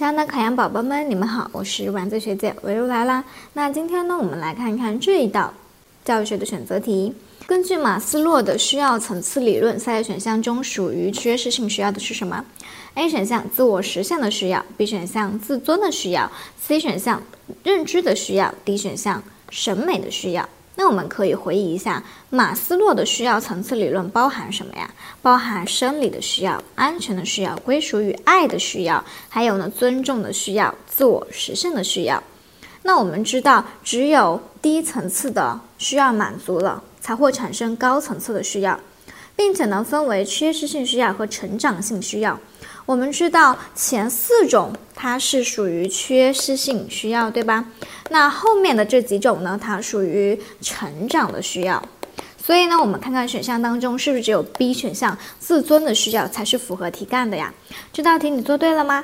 亲爱的考研宝宝们，你们好，我是丸子学姐，我又来啦。那今天呢，我们来看一看这一道教育学的选择题。根据马斯洛的需要层次理论，下列选项中属于缺失性需要的是什么？A 选项自我实现的需要，B 选项自尊的需要，C 选项认知的需要，D 选项审美的需要。那我们可以回忆一下，马斯洛的需要层次理论包含什么呀？包含生理的需要、安全的需要、归属与爱的需要，还有呢尊重的需要、自我实现的需要。那我们知道，只有低层次的需要满足了，才会产生高层次的需要，并且呢分为缺失性需要和成长性需要。我们知道前四种它是属于缺失性需要，对吧？那后面的这几种呢，它属于成长的需要。所以呢，我们看看选项当中是不是只有 B 选项自尊的需要才是符合题干的呀？这道题你做对了吗？